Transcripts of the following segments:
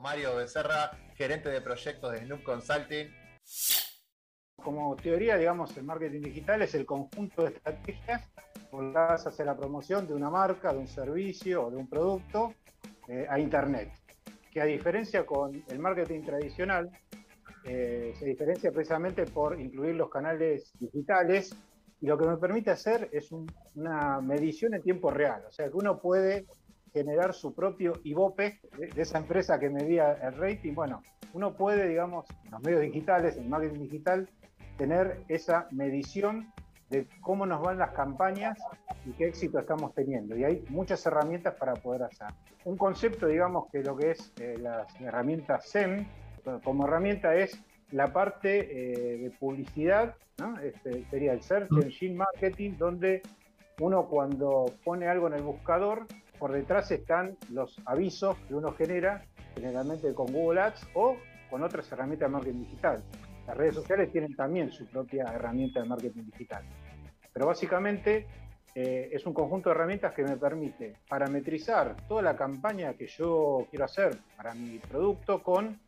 Mario Becerra, gerente de proyectos de Snoop Consulting. Como teoría, digamos, el marketing digital es el conjunto de estrategias volcadas hacia la promoción de una marca, de un servicio o de un producto eh, a Internet. Que a diferencia con el marketing tradicional, eh, se diferencia precisamente por incluir los canales digitales y lo que me permite hacer es una medición en tiempo real, o sea que uno puede generar su propio IVOPE de, esa empresa que medía el rating. Bueno, uno puede, digamos, en los medios digitales, en el marketing digital, tener esa medición de cómo nos van las campañas y qué éxito estamos teniendo. Y hay muchas herramientas para poder hacer. Un concepto, digamos, que lo que es eh, las herramientas SEM, como herramienta es la parte eh, de publicidad, ¿no? este, sería el Search Engine Marketing, donde uno cuando pone algo en el buscador, por detrás están los avisos que uno genera, generalmente con Google Ads o con otras herramientas de marketing digital. Las redes sociales tienen también su propia herramienta de marketing digital. Pero básicamente eh, es un conjunto de herramientas que me permite parametrizar toda la campaña que yo quiero hacer para mi producto con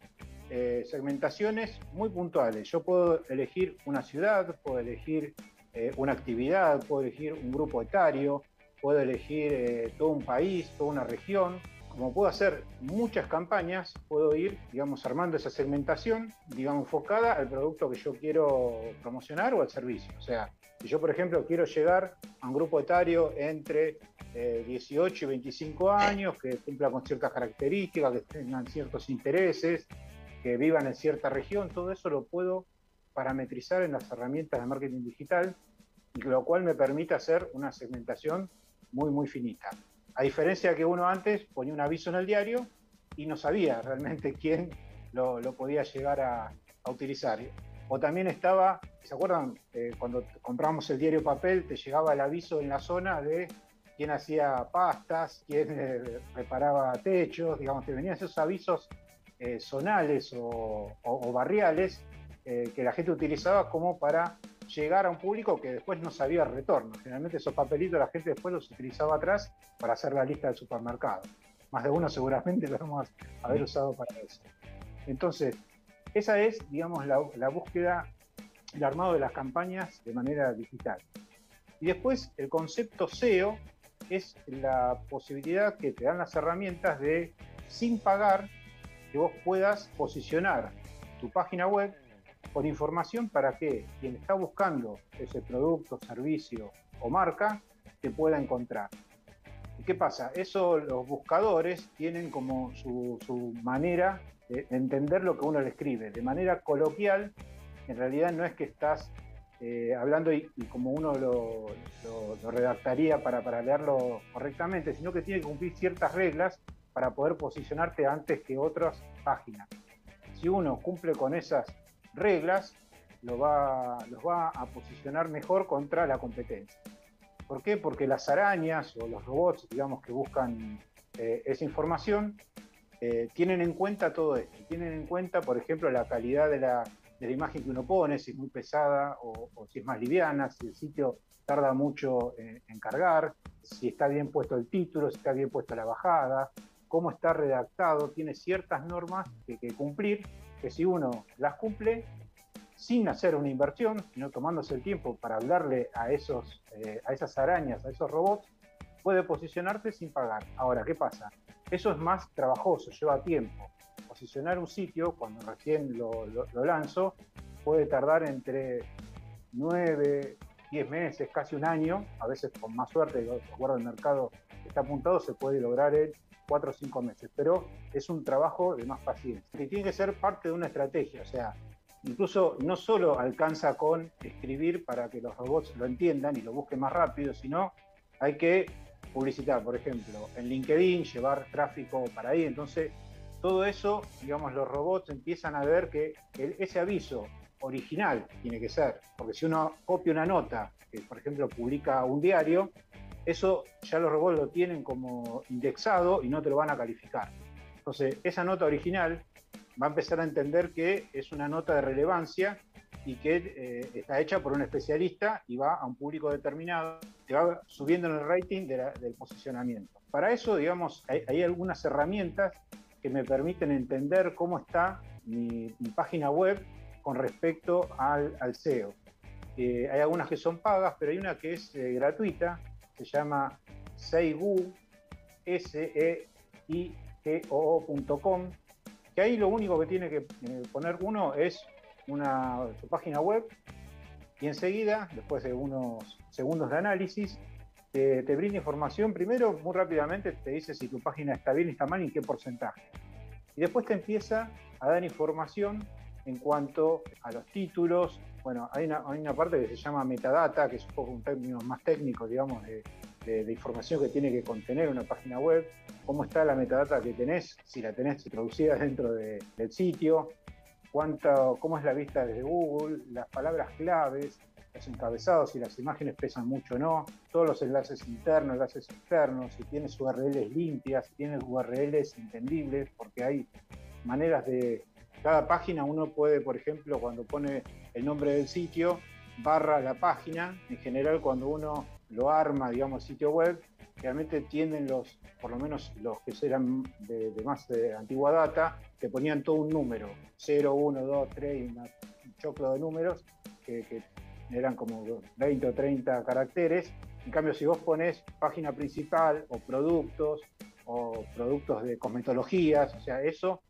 eh, segmentaciones muy puntuales. Yo puedo elegir una ciudad, puedo elegir eh, una actividad, puedo elegir un grupo etario, puedo elegir eh, todo un país, toda una región. Como puedo hacer muchas campañas, puedo ir, digamos, armando esa segmentación, digamos, enfocada al producto que yo quiero promocionar o al servicio. O sea, si yo, por ejemplo, quiero llegar a un grupo etario entre 18 y 25 años, que cumpla con ciertas características, que tengan ciertos intereses, que vivan en cierta región, todo eso lo puedo parametrizar en las herramientas de marketing digital, lo cual me permite hacer una segmentación muy, muy finita. A diferencia que uno antes ponía un aviso en el diario y no sabía realmente quién lo, podía llegar a, utilizar. O también estaba, ¿se acuerdan? Eh, cuando compramos el diario papel, te llegaba el aviso en la zona de quién hacía pastas, quién eh, reparaba techos, digamos, te venían esos avisos eh, zonales o, barriales que la gente utilizaba como para llegar a un público que después no sabía el retorno. Generalmente esos papelitos la gente después los utilizaba atrás para hacer la lista del supermercado. Más de uno seguramente lo vamos a haber usado para eso. Entonces, esa es, digamos, la, la búsqueda, el armado de las campañas de manera digital. Y después el concepto SEO es la posibilidad que te dan las herramientas de, sin pagar, que vos puedas posicionar tu página web con información para que quien está buscando ese producto, servicio o marca te pueda encontrar. ¿Y qué pasa? Eso los buscadores tienen como su, manera de entender lo que uno le escribe. De manera coloquial, en realidad no es que estás eh, hablando y, como uno lo, redactaría para, para leerlo correctamente, sino que tiene que cumplir ciertas reglas para poder posicionarte antes que otras páginas. Si uno cumple con esas reglas, lo va, los va a posicionar mejor contra la competencia. ¿Por qué? Porque las arañas o los robots, digamos, que buscan eh, esa información, eh, tienen en cuenta todo esto. Tienen en cuenta, por ejemplo, la calidad de la, imagen que uno pone, si es muy pesada o, si es más liviana, si el sitio tarda mucho en cargar, si está bien puesto el título, si está bien puesta la bajada, cómo está redactado, tiene ciertas normas que cumplir, que si uno las cumple, sin hacer una inversión, sino tomándose el tiempo para hablarle a, esos, eh, a esas arañas, a esos robots, puede posicionarte sin pagar. Ahora, ¿qué pasa? Eso es más trabajoso, lleva tiempo. Posicionar un sitio, cuando recién lo, lanzo, puede tardar entre 9, 10 meses, casi un año, a veces con más suerte, de acuerdo al mercado está apuntado, se puede lograr en cuatro o cinco meses, pero es un trabajo de más paciencia. Y tiene que ser parte de una estrategia, o sea, incluso no solo alcanza con escribir para que los robots lo entiendan y lo busquen más rápido, sino hay que publicitar, por ejemplo, en LinkedIn, llevar tráfico para ahí. Entonces, todo eso, digamos, los robots empiezan a ver que ese aviso original tiene que ser, porque si uno copia una nota, que por ejemplo publica un diario, eso ya los robots lo tienen como indexado y no te lo van a calificar. Entonces, esa nota original va a empezar a entender que es una nota de relevancia y que eh, está hecha por un especialista y va a un público determinado, te va subiendo en el rating del posicionamiento. Para eso, digamos, hay, algunas herramientas que me permiten entender cómo está mi, página web con respecto al, SEO. Eh, hay algunas que son pagas, pero hay una que es eh, gratuita, se llama Seigu, s i g o que ahí lo único que tiene que eh, poner uno es una, su página web y enseguida, después de unos segundos de análisis, te, brinda información. Primero, muy rápidamente, te dice si tu página está bien, está mal y qué porcentaje. Y después te empieza a dar información en cuanto a los títulos. Bueno, hay una, hay una parte que se llama metadata, que es un poco un término más técnico, digamos, de, información que tiene que contener una página web, cómo está la metadata que tenés, si la tenés introducida dentro del sitio, cuánto, cómo es la vista desde Google, las palabras claves, los encabezados, si las imágenes pesan mucho o no, todos los enlaces internos, enlaces externos, si tienes URLs limpias, si tienes URLs entendibles, porque hay maneras de... Cada página uno puede, por ejemplo, cuando pone el nombre del sitio, barra la página, en general cuando uno lo arma, digamos, sitio web, realmente tienden los, por lo menos los que eran de, más de antigua data, que ponían todo un número, 0, 1, 2, 3, un choclo de números, que, eran como 20 o 30 caracteres. En cambio, si vos pones página principal o productos o productos de cosmetologías, o sea, eso,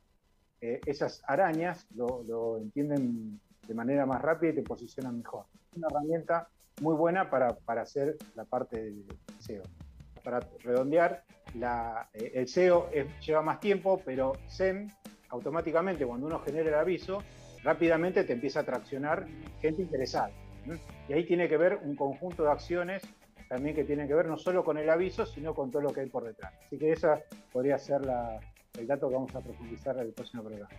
eh, esas arañas lo, entienden de manera más rápida y te posicionan mejor. Es una herramienta muy buena para, para hacer la parte de SEO para redondear, eh, el SEO lleva más tiempo, pero SEM automáticamente cuando uno genera el aviso, rápidamente te empieza a traccionar gente interesada. Y ahí tiene que ver un conjunto de acciones también que tienen que ver no solo con el aviso, sino con todo lo que hay por detrás. Así que esa podría ser el dato que vamos a profundizar en el próximo programa.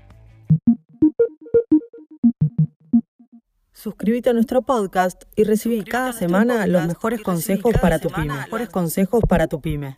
Suscríbete a nuestro podcast y recibí cada semana los mejores consejos para tu pyme. Mejores consejos para tu pyme.